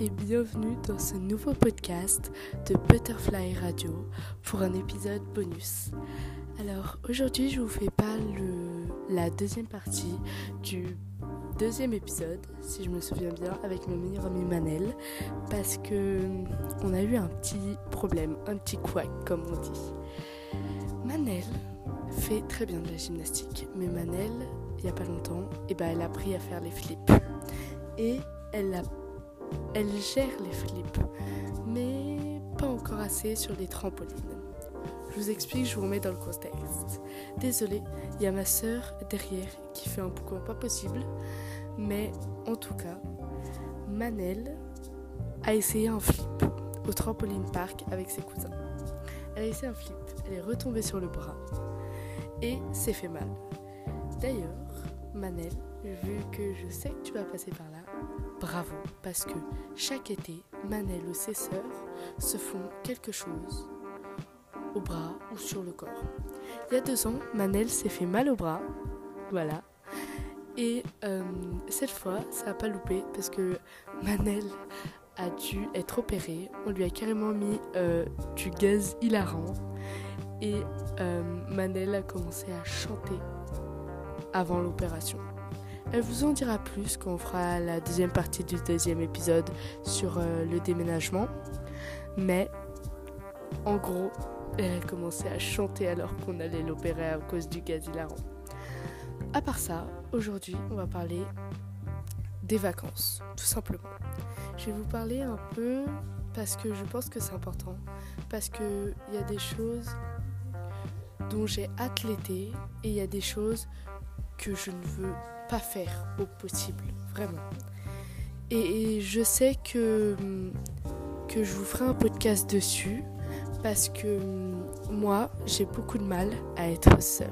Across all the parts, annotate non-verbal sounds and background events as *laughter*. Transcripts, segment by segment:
Et bienvenue dans ce nouveau podcast de Butterfly Radio pour un épisode bonus. Alors aujourd'hui je vous fais pas le, la deuxième partie du deuxième épisode, si je me souviens bien, avec mon meilleur ami Manel, parce que on a eu un petit problème, un petit couac comme on dit. Manel fait très bien de la gymnastique, mais Manel, il y a pas longtemps, eh ben, elle a appris à faire les flips. Et elle, a, elle gère les flips, mais pas encore assez sur les trampolines. Je vous explique, je vous remets dans le contexte. Désolée, il y a ma soeur derrière qui fait un boucan pas possible, mais en tout cas, Manel a essayé un flip au trampoline park avec ses cousins. Elle a essayé un flip, elle est retombée sur le bras et s'est fait mal. D'ailleurs, Manel, vu que je sais que tu vas passer par là, bravo, parce que chaque été, Manel ou ses sœurs se font quelque chose au bras ou sur le corps. Il y a deux ans, Manel s'est fait mal au bras, voilà. Et euh, cette fois, ça n'a pas loupé parce que Manel a dû être opéré. On lui a carrément mis euh, du gaz hilarant. Et euh, Manel a commencé à chanter avant l'opération. Elle vous en dira plus quand on fera la deuxième partie du deuxième épisode sur euh, le déménagement. Mais en gros, elle a commencé à chanter alors qu'on allait l'opérer à cause du gaz hilarant. À part ça, aujourd'hui, on va parler des vacances, tout simplement. Je vais vous parler un peu parce que je pense que c'est important, parce qu'il y a des choses dont j'ai hâte l'été et il y a des choses que je ne veux pas faire au possible, vraiment. Et, je sais que, que je vous ferai un podcast dessus parce que moi, j'ai beaucoup de mal à être seule.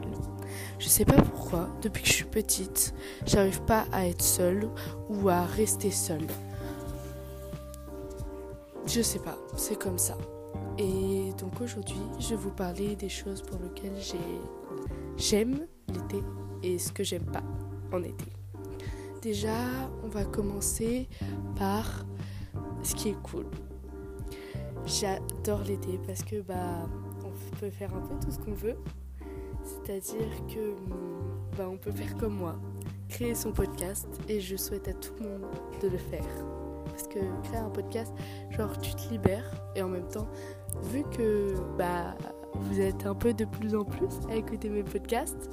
Je sais pas pourquoi, depuis que je suis petite, j'arrive pas à être seule ou à rester seule. Je sais pas, c'est comme ça. Et donc aujourd'hui, je vais vous parler des choses pour lesquelles j'aime l'été et ce que j'aime pas été. Déjà, on va commencer par ce qui est cool. J'adore l'été parce que bah on peut faire un peu tout ce qu'on veut. C'est-à-dire que bah, on peut faire comme moi, créer son podcast et je souhaite à tout le monde de le faire. Parce que créer un podcast, genre tu te libères et en même temps, vu que bah vous êtes un peu de plus en plus à écouter mes podcasts,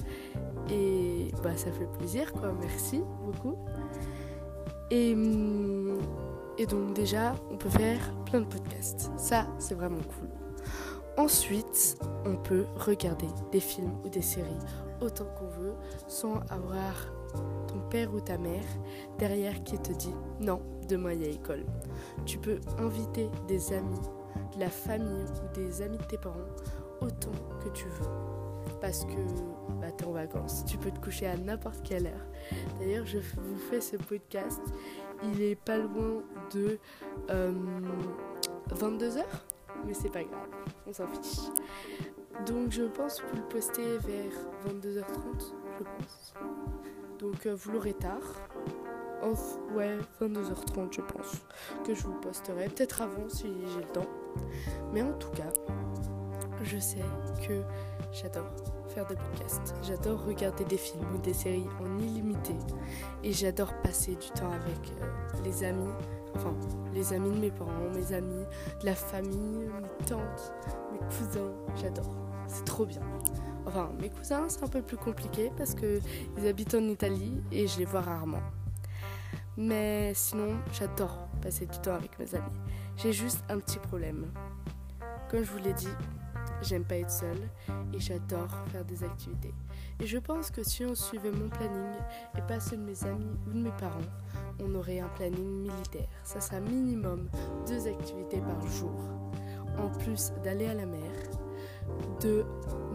et bah, ça fait plaisir, quoi. Merci beaucoup. Et, hum, et donc, déjà, on peut faire plein de podcasts. Ça, c'est vraiment cool. Ensuite, on peut regarder des films ou des séries autant qu'on veut sans avoir ton père ou ta mère derrière qui te dit non, demain il y a école. Tu peux inviter des amis, de la famille ou des amis de tes parents autant que tu veux parce que bah, tu es en vacances. Tu peux te coucher à n'importe quelle heure. D'ailleurs, je vous fais ce podcast. Il est pas loin de 22h, euh, mais c'est pas grave, on s'en fiche. Donc je pense vous le poster vers 22h30, je pense. Donc euh, vous l'aurez tard. ouais, 22h30 je pense que je vous posterai. Peut-être avant si j'ai le temps. Mais en tout cas, je sais que j'adore faire des podcasts. J'adore regarder des films ou des séries en illimité. Et j'adore passer du temps avec euh, les amis, enfin les amis de mes parents, mes amis, la famille, mes tantes, mes cousins. J'adore. C'est trop bien. Enfin, mes cousins, c'est un peu plus compliqué parce qu'ils habitent en Italie et je les vois rarement. Mais sinon, j'adore passer du temps avec mes amis. J'ai juste un petit problème. Comme je vous l'ai dit, J'aime pas être seule et j'adore faire des activités. Et je pense que si on suivait mon planning et pas ceux de mes amis ou de mes parents, on aurait un planning militaire. Ça sera minimum deux activités par jour. En plus d'aller à la mer, de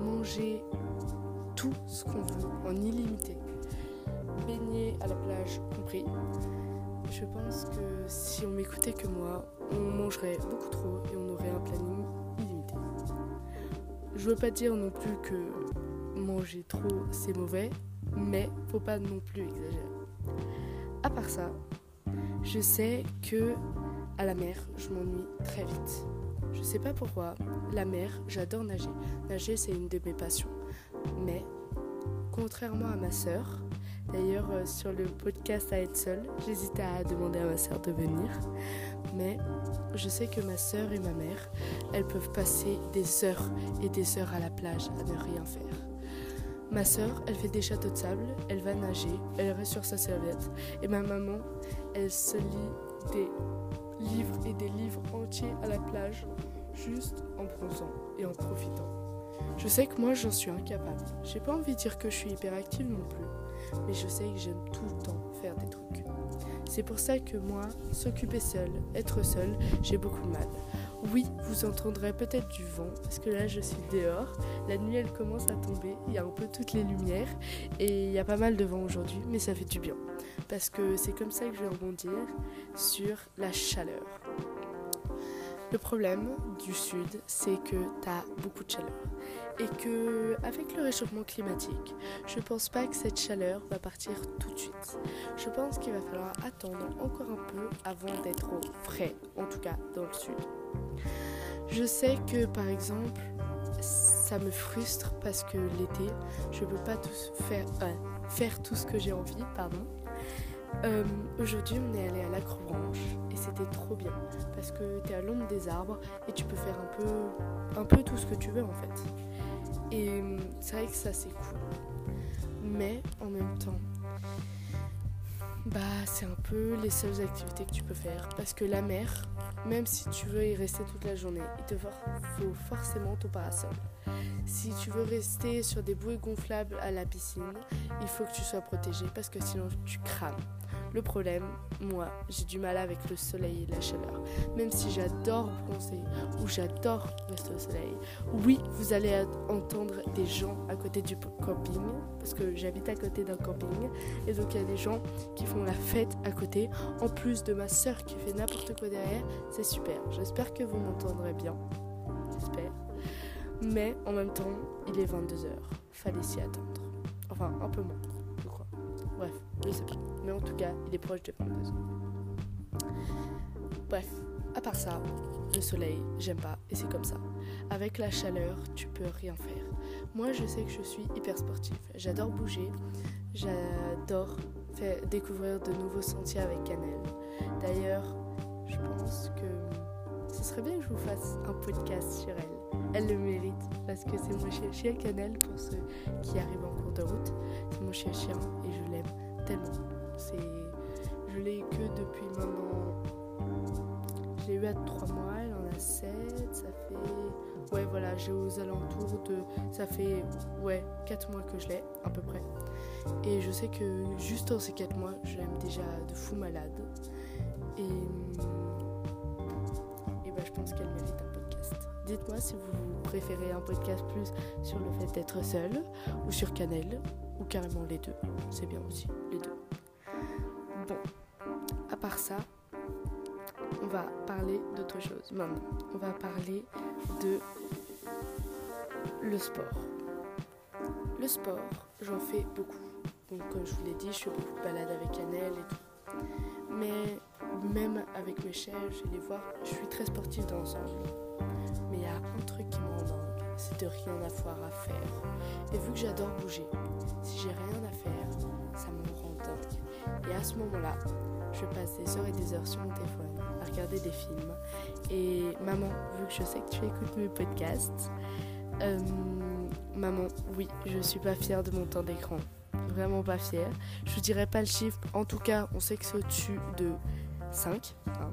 manger tout ce qu'on veut en illimité. Baigner à la plage compris. Je pense que si on m'écoutait que moi, on mangerait beaucoup trop et on aurait un planning je veux pas dire non plus que manger trop c'est mauvais, mais faut pas non plus exagérer. À part ça, Je sais que à la mer, je m'ennuie très vite. Je sais pas pourquoi. La mer, j'adore nager. Nager, c'est une de mes passions. Mais, contrairement à ma sœur, d'ailleurs euh, sur le podcast à être seule, j'hésitais à demander à ma sœur de venir. Mais je sais que ma sœur et ma mère, elles peuvent passer des heures et des heures à la plage à ne rien faire. Ma sœur, elle fait des châteaux de sable, elle va nager, elle reste sur sa serviette. Et ma maman, elle se lit des livres et des livres entiers à la plage, juste en bronzant et en profitant. Je sais que moi, j'en suis incapable. J'ai pas envie de dire que je suis hyperactive non plus, mais je sais que j'aime tout le temps faire des trucs. C'est pour ça que moi, s'occuper seul, être seul, j'ai beaucoup de mal. Oui, vous entendrez peut-être du vent, parce que là je suis dehors. La nuit elle commence à tomber, il y a un peu toutes les lumières, et il y a pas mal de vent aujourd'hui, mais ça fait du bien. Parce que c'est comme ça que je vais rebondir sur la chaleur. Le problème du sud, c'est que tu as beaucoup de chaleur. Et que avec le réchauffement climatique, je pense pas que cette chaleur va partir tout de suite. Je pense qu'il va falloir attendre encore un peu avant d'être au frais, en tout cas dans le sud. Je sais que par exemple, ça me frustre parce que l'été, je peux pas faire, euh, faire tout ce que j'ai envie, pardon. Euh, aujourd'hui, on est allé à l'Acrobranche c'était trop bien parce que tu es à l'ombre des arbres et tu peux faire un peu, un peu tout ce que tu veux en fait. Et euh, c'est vrai que ça c'est cool. Mais en même temps, bah c'est un peu les seules activités que tu peux faire parce que la mer, même si tu veux y rester toute la journée, il te faut forcément ton parasol. Si tu veux rester sur des bouées gonflables à la piscine, il faut que tu sois protégé parce que sinon tu crames. Le problème, moi, j'ai du mal avec le soleil et la chaleur. Même si j'adore bronzer ou j'adore rester au soleil. Oui, vous allez entendre des gens à côté du camping, parce que j'habite à côté d'un camping. Et donc il y a des gens qui font la fête à côté, en plus de ma soeur qui fait n'importe quoi derrière. C'est super. J'espère que vous m'entendrez bien. J'espère. Mais en même temps, il est 22h. Fallait s'y attendre. Enfin, un peu moins. Bref, je sais pas. Mais en tout cas, il est proche de 22 ans. Bref, à part ça, le soleil, j'aime pas et c'est comme ça. Avec la chaleur, tu peux rien faire. Moi, je sais que je suis hyper sportive. J'adore bouger. J'adore découvrir de nouveaux sentiers avec Cannelle. D'ailleurs, je pense que ce serait bien que je vous fasse un podcast sur elle. Elle le mérite parce que c'est mon chien, chien Cannelle pour ceux qui arrivent en de route. C'est mon chien chien et je l'aime tellement. C'est, je l'ai que depuis maintenant. Je l'ai eu à 3 mois, elle en a 7, ça fait. Ouais, voilà, j'ai aux alentours de. Ça fait, ouais, 4 mois que je l'ai, à peu près. Et je sais que juste en ces 4 mois, je l'aime déjà de fou malade. Et. Et bah, je pense qu'elle mérite un. Dites-moi si vous préférez un podcast plus sur le fait d'être seul ou sur Canel ou carrément les deux. C'est bien aussi, les deux. Bon, à part ça, on va parler d'autre chose maintenant. On va parler de le sport. Le sport, j'en fais beaucoup. Donc, comme je vous l'ai dit, je suis beaucoup de balade avec Annelle et tout. Mais même avec mes chefs, je les voir, je suis très sportive dans l'ensemble. A un truc qui m'en manque, c'est de rien avoir à faire. Et vu que j'adore bouger, si j'ai rien à faire, ça me rend dingue. Et à ce moment-là, je passe des heures et des heures sur mon téléphone à regarder des films. Et maman, vu que je sais que tu écoutes mes podcasts, euh, maman, oui, je suis pas fière de mon temps d'écran. Vraiment pas fière. Je vous dirai pas le chiffre. En tout cas, on sait que c'est au-dessus de 5. Hein.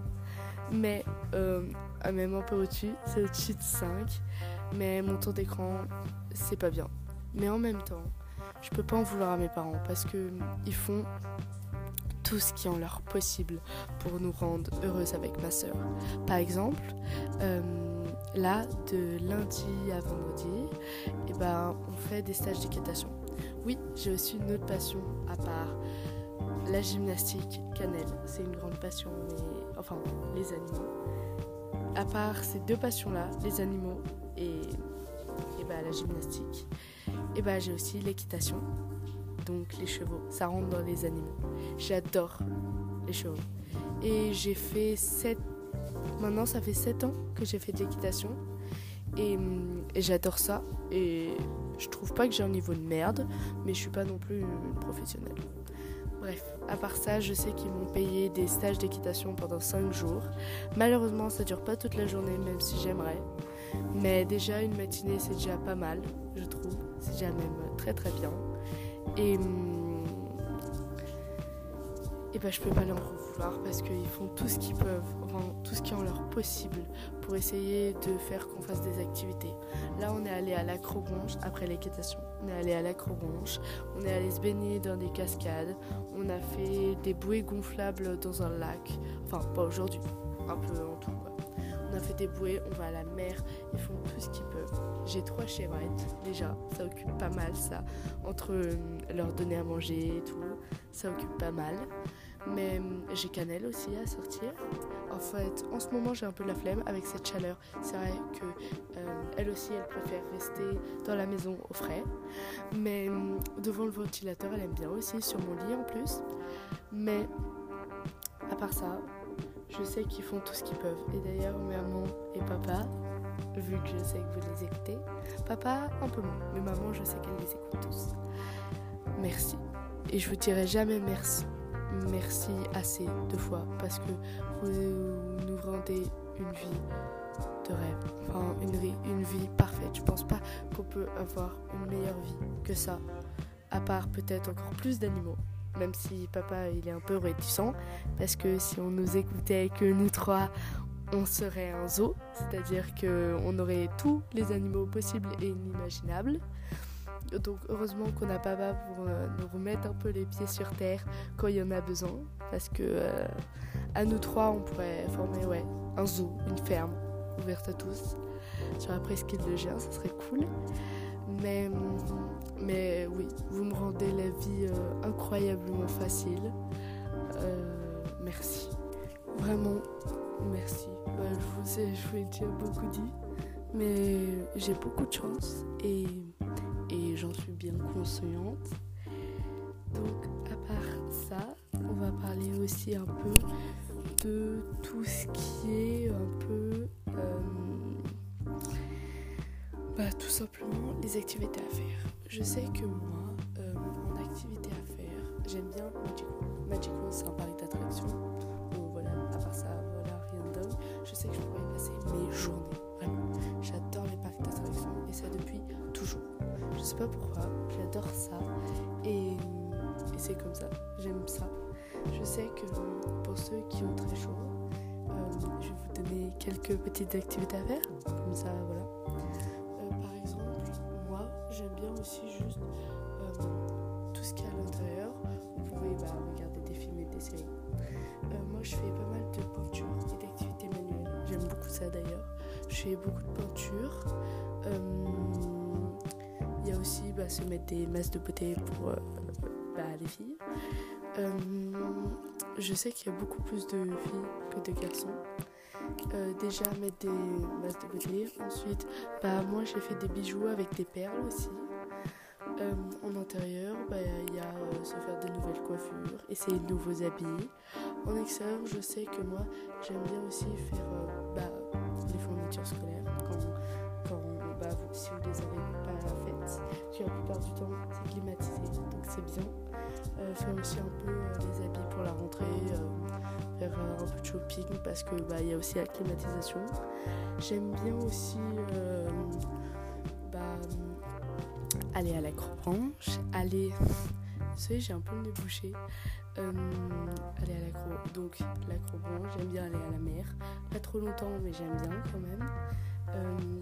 Mais, euh, même un peu au-dessus, c'est au-dessus de 5. Mais mon temps d'écran, c'est pas bien. Mais en même temps, je peux pas en vouloir à mes parents parce que ils font tout ce qui est en leur possible pour nous rendre heureuses avec ma soeur. Par exemple, euh, là, de lundi à vendredi, eh ben, on fait des stages d'équitation. Oui, j'ai aussi une autre passion à part la gymnastique, cannelle. C'est une grande passion, mais enfin, les animaux. À part ces deux passions-là, les animaux et, et bah, la gymnastique, et bah, j'ai aussi l'équitation, donc les chevaux. Ça rentre dans les animaux. J'adore les chevaux. Et j'ai fait 7. Maintenant, ça fait 7 ans que j'ai fait de l'équitation. Et, et j'adore ça. Et je trouve pas que j'ai un niveau de merde, mais je suis pas non plus une professionnelle. Bref, à part ça, je sais qu'ils m'ont payé des stages d'équitation pendant 5 jours. Malheureusement, ça dure pas toute la journée, même si j'aimerais. Mais déjà, une matinée, c'est déjà pas mal, je trouve. C'est déjà même très très bien. Et et ben je peux pas leur vouloir parce qu'ils font tout ce qu'ils peuvent, tout ce qui est en leur possible pour essayer de faire qu'on fasse des activités. Là, on est allé à l'acrobranche après l'équitation. On est allé à l'acrobranche, on est allé se baigner dans des cascades, on a fait des bouées gonflables dans un lac. Enfin, pas aujourd'hui, un peu en tout quoi. On a fait des bouées, on va à la mer, ils font tout ce qu'ils peuvent. J'ai trois chèvrettes déjà, ça occupe pas mal ça. Entre euh, leur donner à manger et tout, ça occupe pas mal. Mais hum, j'ai Cannelle aussi à sortir. En fait, en ce moment, j'ai un peu la flemme avec cette chaleur. C'est vrai que euh, elle aussi, elle préfère rester dans la maison au frais. Mais hum, devant le ventilateur, elle aime bien aussi sur mon lit en plus. Mais à part ça, je sais qu'ils font tout ce qu'ils peuvent. Et d'ailleurs, maman et papa, vu que je sais que vous les écoutez, papa un peu moins, mais maman, je sais qu'elle les écoute tous. Merci. Et je vous dirai jamais merci merci assez de fois parce que vous nous rendez une vie de rêve, enfin une, une vie parfaite. Je pense pas qu'on peut avoir une meilleure vie que ça, à part peut-être encore plus d'animaux. Même si papa il est un peu réticent, parce que si on nous écoutait que nous trois, on serait un zoo, c'est-à-dire qu'on aurait tous les animaux possibles et inimaginables. Donc heureusement qu'on a papa pour euh, nous remettre un peu les pieds sur terre quand il y en a besoin. Parce que euh, à nous trois, on pourrait former ouais, un zoo, une ferme ouverte à tous. Sur la presqu'île de Géant, ça serait cool. Mais, mais oui, vous me rendez la vie euh, incroyablement facile. merci. Vraiment, merci. Bah, je vous ai, je vous ai déjà beaucoup dit. Mais j'ai beaucoup de chance et et j'en suis bien consciente. Donc à part ça, on va parler aussi un peu de tout ce qui est un peu euh, bah, tout simplement les activités à faire. Je sais que moi, euh, mon activité à faire, j'aime bien Magical. Magical c'est un parc d'attraction. Bon voilà, à part ça, voilà, rien d'autre. Je sais que je pourrais passer mes journées. Je sais pas pourquoi, j'adore ça et, c'est comme ça, j'aime ça. Je sais que pour ceux qui ont très chaud, euh, je vais vous donner quelques petites activités à faire, comme ça voilà. Euh, par exemple, moi j'aime bien aussi juste euh, tout ce qui est à l'intérieur. Vous pouvez bah, regarder des films et des séries. moi je fais pas mal de peinture et d'activités manuelles. J'aime beaucoup ça d'ailleurs. Je fais beaucoup de peinture. Aussi bah, se mettre des masques de beauté pour euh, bah, les filles. Euh, je sais qu'il y a beaucoup plus de filles que de garçons. Euh, déjà mettre des masques de beauté. Ensuite, bah, moi j'ai fait des bijoux avec des perles aussi. en intérieur, il y a se faire de nouvelles coiffures, essayer de nouveaux habits. En extérieur, je sais que moi j'aime bien aussi faire bah, les fournitures scolaires quand, si vous les avez du temps c'est climatisé, donc c'est bien. Euh, faire aussi un peu euh, les habits pour la rentrée, euh, faire un peu de shopping parce que bah, il y a aussi la climatisation. J'aime bien aussi bah, aller à la branche, aller. Vous savez, j'ai un peu le nez bouché. aller à l'acro. Donc, l'acrobranche, j'aime bien aller à la mer. Pas trop longtemps, mais j'aime bien quand même.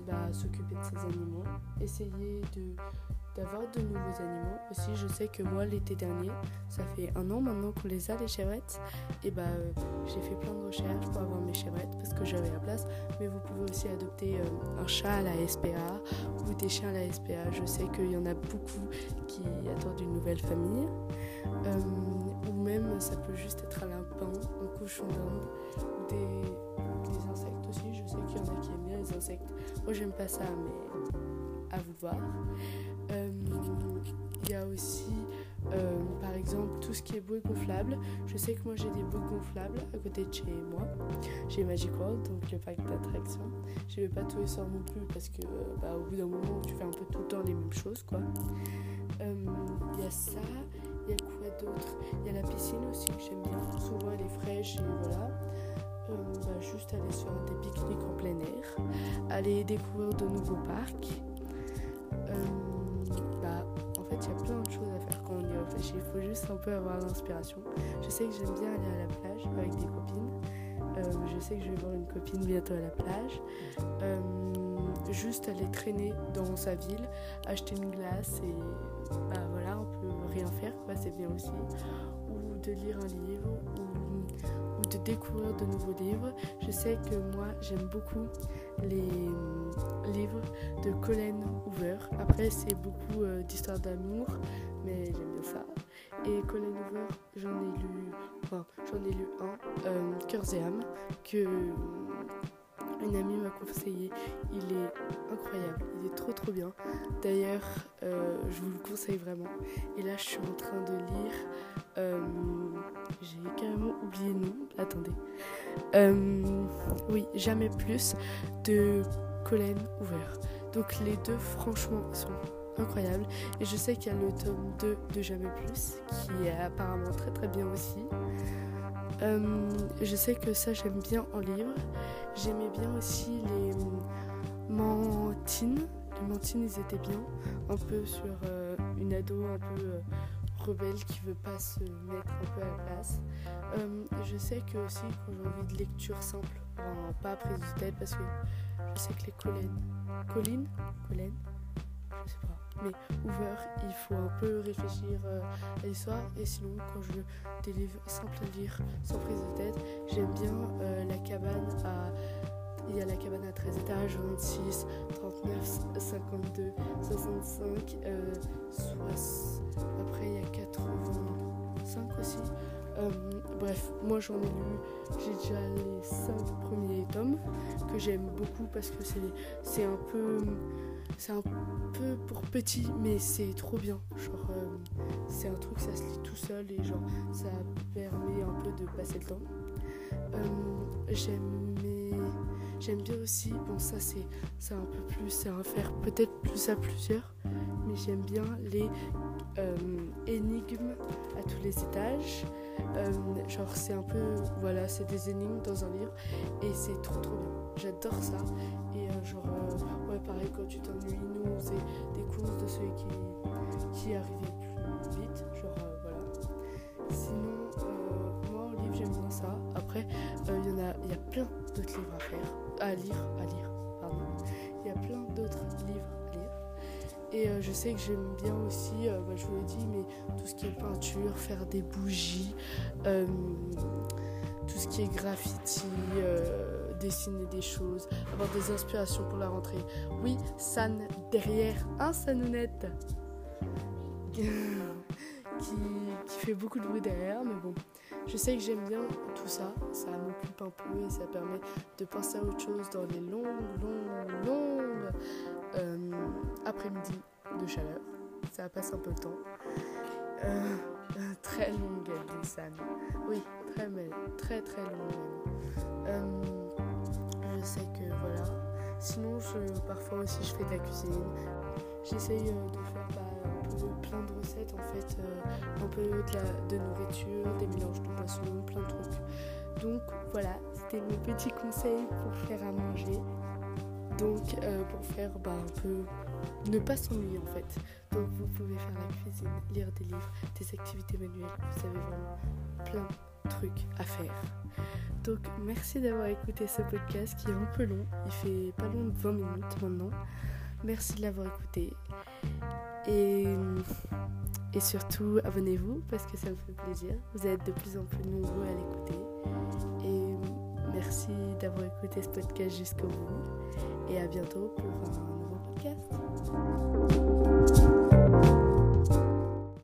bah, s'occuper de ces animaux. Essayer de d'avoir de nouveaux animaux. Aussi, je sais que moi, l'été dernier, ça fait un an maintenant qu'on les a, les chèvrettes. Et bah, euh, j'ai fait plein de recherches pour avoir mes chèvrettes parce que j'avais la place. Mais vous pouvez aussi adopter euh, un chat à la SPA ou des chiens à la SPA. Je sais qu'il y en a beaucoup qui attendent une nouvelle famille. Euh, ou même, ça peut juste être un lapin, un cochon d'Inde ou des, des insectes aussi. Je sais qu'il y en a qui aiment bien les insectes. Moi, j'aime pas ça, mais à vous voir. Il euh, y a aussi Euh, par exemple, tout ce qui est bouée gonflable. Je sais que moi j'ai des bouées gonflables à côté de chez moi. J'ai Magic World, donc le parc d'attractions. Je vais pas tous les non plus parce que bah, au bout d'un moment tu fais un peu tout le temps les mêmes choses quoi. Il euh, y a ça, il y a quoi d'autre? Il y a la piscine aussi que j'aime bien. Souvent elle est fraîche et voilà. Euh, juste aller sur des pique-niques en plein air, aller découvrir de nouveaux parcs. Bah, en fait, il y a plein de choses à faire quand on y réfléchit. Il faut juste un peu avoir l'inspiration. Je sais que j'aime bien aller à la plage avec des copines. Euh, je sais que je vais voir une copine bientôt à la plage. Euh, juste aller traîner dans sa ville, acheter une glace et bah voilà, on peut rien faire, c'est bien aussi. Ou de lire un livre, de découvrir de nouveaux livres. Je sais que moi j'aime beaucoup les livres de Colin Hoover. Après c'est beaucoup euh, d'histoires d'amour, mais j'aime bien ça. Et Colin Hoover, j'en ai lu, enfin, j'en ai lu un, euh, Cœurs et âmes, que euh, une amie m'a conseillé. Il est incroyable, il est trop trop bien. D'ailleurs, euh, je vous le conseille vraiment. Et là, je suis en train de lire. J'ai carrément oublié le nom. Attendez. oui, Jamais plus de Colin Hoover. Donc les deux, franchement, sont incroyable. Et je sais qu'il y a le tome 2 de Jamais Plus, qui est apparemment très très bien aussi. Euh, je sais que ça j'aime bien en livre. J'aimais bien aussi les mantines. Les mantines ils étaient bien. Un peu sur euh, une ado un peu euh, rebelle qui veut pas se mettre un peu à la place. je sais que aussi quand j'ai envie de lecture simple, pas prise de tête parce que je sais que les collines, collines, collines, je sais pas mais ouvert, il faut un peu réfléchir euh, à l'histoire. Et sinon, quand je des livres simples à lire, sans prise de tête, j'aime bien euh, la cabane à. Il y a la cabane à 13 étages, 26, 39, 52, 65, euh, après il y a 85 aussi. Euh, bref, moi j'en ai lu, j'ai déjà les 5 premiers tomes que j'aime beaucoup parce que c'est un peu c'est un peu pour petit, mais c'est trop bien. Genre, euh, c'est un truc, ça se lit tout seul et genre, ça permet un peu de passer le temps. Euh, j'aime bien aussi, bon ça c'est c'est un peu plus, c'est un faire peut-être plus à plusieurs, mais j'aime bien les euh, énigmes à tous les étages. genre c'est un peu, voilà, c'est des énigmes dans un livre et c'est trop trop bien. J'adore ça et genre pareil, quand tu t'ennuies, nous, c'est des courses de ceux qui, qui arrivaient plus vite. Genre, euh, voilà. Sinon, euh, moi, en livre, j'aime bien ça. Après, euh, il y en a, y a plein d'autres livres à faire. À lire, à lire, pardon. Il y a plein d'autres livres à lire. Et je sais que j'aime bien aussi, bah, je vous l'ai dit, mais tout ce qui est peinture, faire des bougies, tout ce qui est graffiti dessiner des choses, avoir des inspirations pour la rentrée. Oui, San derrière un Sanounette *laughs* qui, qui fait beaucoup de bruit derrière, mais bon, je sais que j'aime bien tout ça, ça m'occupe un peu et ça permet de penser à autre chose dans les longues, longues, longues euh, après-midi de chaleur. Ça passe un peu le temps. Euh, très longue, San. Oui, très, très, très longue. Euh, sais que voilà. Sinon, je, parfois aussi, je fais de la cuisine. J'essaye euh, de faire bah, peu plein de recettes en fait, euh, un peu de, nourriture, des mélanges de poissons, plein de trucs. Donc voilà, c'était mes petits conseils pour faire à manger. Donc euh, pour faire bah, un peu ne pas s'ennuyer en fait. Donc vous pouvez faire la cuisine, lire des livres, des activités manuelles. Vous avez vraiment plein de trucs à faire. Donc merci d'avoir écouté ce podcast qui est un peu long. Il fait pas loin de 20 minutes maintenant. Merci de l'avoir écouté. Et, et surtout, abonnez-vous parce que ça me fait plaisir. Vous êtes de plus en plus nombreux à l'écouter. Et merci d'avoir écouté ce podcast jusqu'au bout. Et à bientôt pour un nouveau podcast.